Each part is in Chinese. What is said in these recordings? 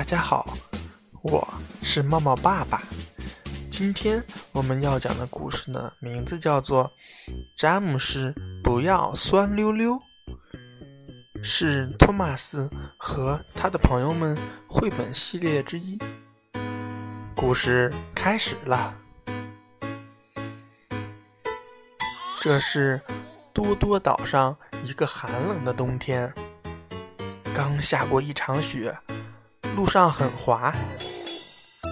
大家好，我是茂茂爸爸。今天我们要讲的故事呢，名字叫做《詹姆士不要酸溜溜》，是托马斯和他的朋友们绘本系列之一。故事开始了。这是多多岛上一个寒冷的冬天，刚下过一场雪，路上很滑，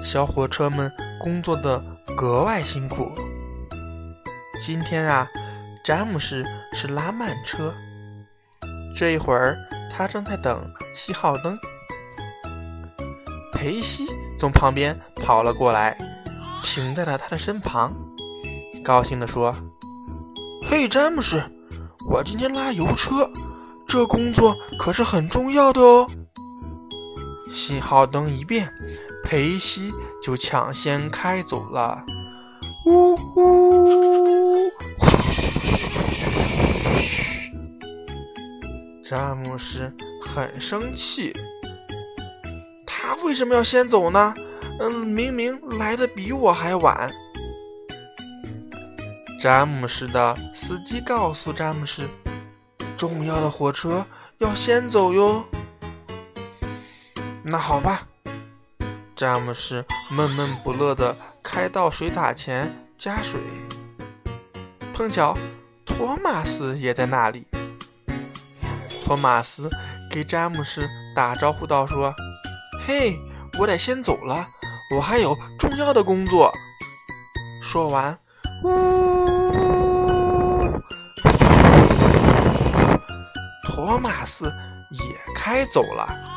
小火车们。工作的格外辛苦。今天啊，詹姆士是拉慢车。这一会儿，他正在等信号灯。裴西从旁边跑了过来，停在了他的身旁，高兴地说：“嘿，詹姆士，我今天拉油车，这工作可是很重要的哦。”信号灯一变，裴西。就抢先开走了，呜呜！詹姆斯很生气，他为什么要先走呢？嗯，明明来的比我还晚。詹姆斯的司机告诉詹姆斯，重要的火车要先走哟。那好吧。詹姆斯闷闷不乐地开到水塔前加水，碰巧托马斯也在那里。托马斯给詹姆斯打招呼道：“说，嘿，我得先走了，我还有重要的工作。”说完，呜，托马斯也开走了。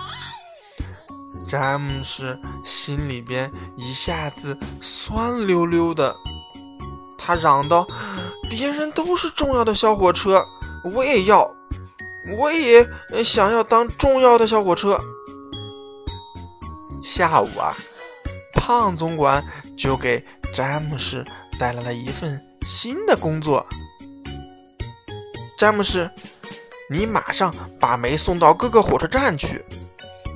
詹姆斯心里边一下子酸溜溜的，他嚷道：“别人都是重要的小火车，我也要，我也想要当重要的小火车。”下午啊，胖总管就给詹姆斯带来了一份新的工作。詹姆斯，你马上把煤送到各个火车站去，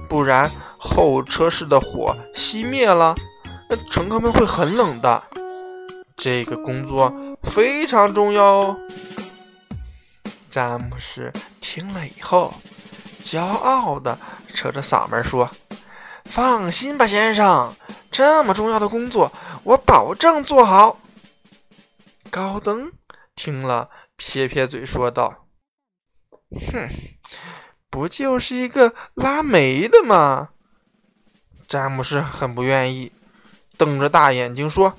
不然。候车室的火熄灭了，那乘客们会很冷的。这个工作非常重要哦。詹姆斯听了以后，骄傲的扯着嗓门说：“放心吧，先生，这么重要的工作，我保证做好。”高登听了，撇撇嘴说道：“哼，不就是一个拉煤的吗？”詹姆斯很不愿意，瞪着大眼睛说：“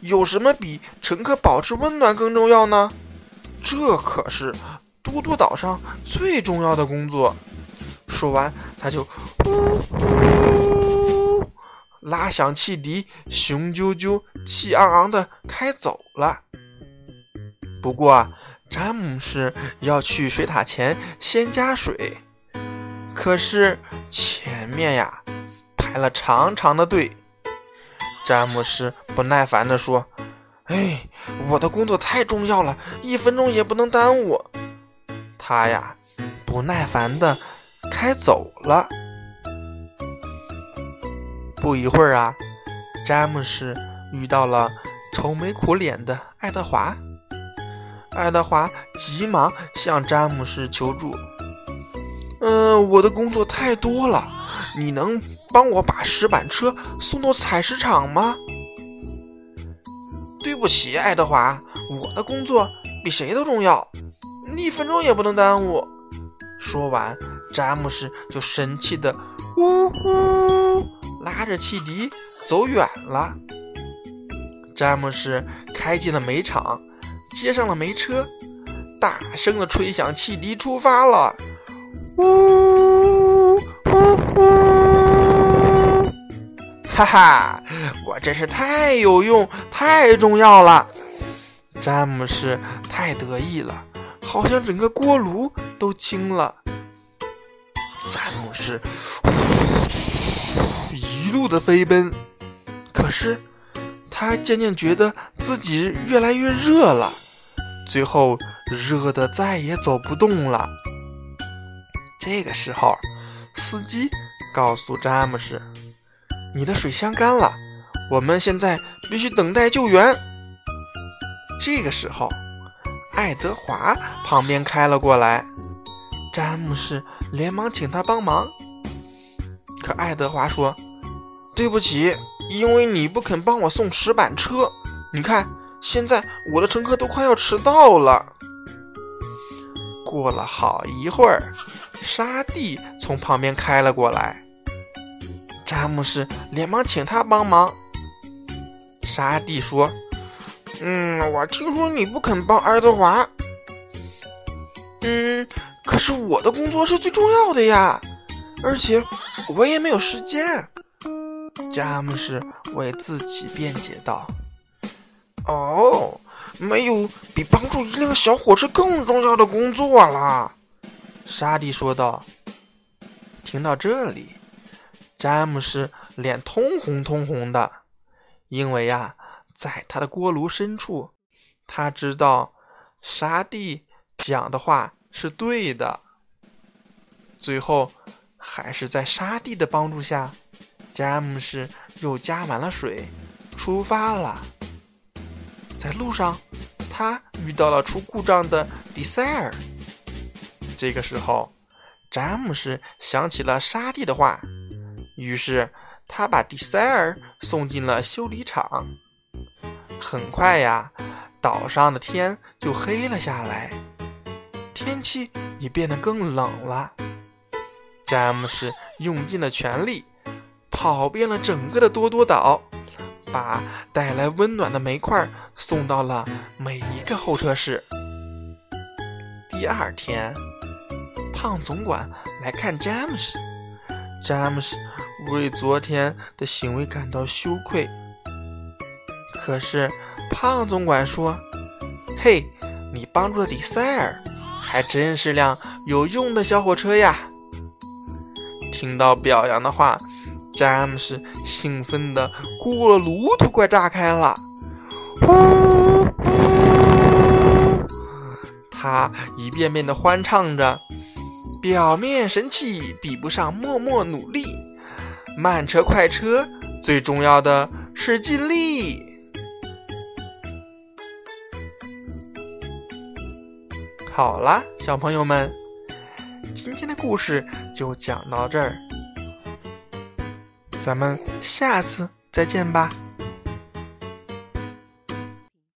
有什么比乘客保持温暖更重要呢？这可是多多岛上最重要的工作。”说完，他就呜呜拉响汽笛，雄赳赳、气昂昂的开走了。不过，詹姆斯要去水塔前先加水，可是前面呀。排了长长的队，詹姆斯不耐烦地说：“哎，我的工作太重要了，一分钟也不能耽误。”他呀，不耐烦地开走了。不一会儿啊，詹姆斯遇到了愁眉苦脸的爱德华。爱德华急忙向詹姆斯求助：“嗯，我的工作太多了，你能……”帮我把石板车送到采石场吗？对不起，爱德华，我的工作比谁都重要，一分钟也不能耽误。说完，詹姆斯就神气的呜呼，拉着汽笛走远了。詹姆斯开进了煤场，接上了煤车，大声的吹响汽笛，出发了。呜哈哈，我真是太有用、太重要了！詹姆斯太得意了，好像整个锅炉都轻了。詹姆斯一路的飞奔，可是他渐渐觉得自己越来越热了，最后热的再也走不动了。这个时候，司机告诉詹姆士：“你的水箱干了，我们现在必须等待救援。”这个时候，爱德华旁边开了过来，詹姆士连忙请他帮忙。可爱德华说：“对不起，因为你不肯帮我送石板车。你看，现在我的乘客都快要迟到了。”过了好一会儿，沙地从旁边开了过来，詹姆斯连忙请他帮忙。沙地说：“嗯，我听说你不肯帮爱德华。嗯，可是我的工作是最重要的呀，而且我也没有时间。”詹姆斯为自己辩解道：“哦。”没有比帮助一辆小火车更重要的工作了，沙迪说道。听到这里，詹姆斯脸通红通红的，因为呀，在他的锅炉深处，他知道沙地讲的话是对的。最后，还是在沙地的帮助下，詹姆斯又加满了水，出发了。在路上，他遇到了出故障的迪塞尔。这个时候，詹姆斯想起了沙地的话，于是他把迪塞尔送进了修理厂。很快呀，岛上的天就黑了下来，天气也变得更冷了。詹姆斯用尽了全力，跑遍了整个的多多岛。把带来温暖的煤块送到了每一个候车室。第二天，胖总管来看詹姆斯，詹姆斯为昨天的行为感到羞愧。可是胖总管说：“嘿，你帮助了迪塞尔，还真是辆有用的小火车呀！”听到表扬的话。詹姆斯兴奋的锅炉都快炸开了，呼呼！他一遍遍的欢唱着：“表面神气比不上默默努力，慢车快车最重要的是尽力。”好啦，小朋友们，今天的故事就讲到这儿。咱们下次再见吧。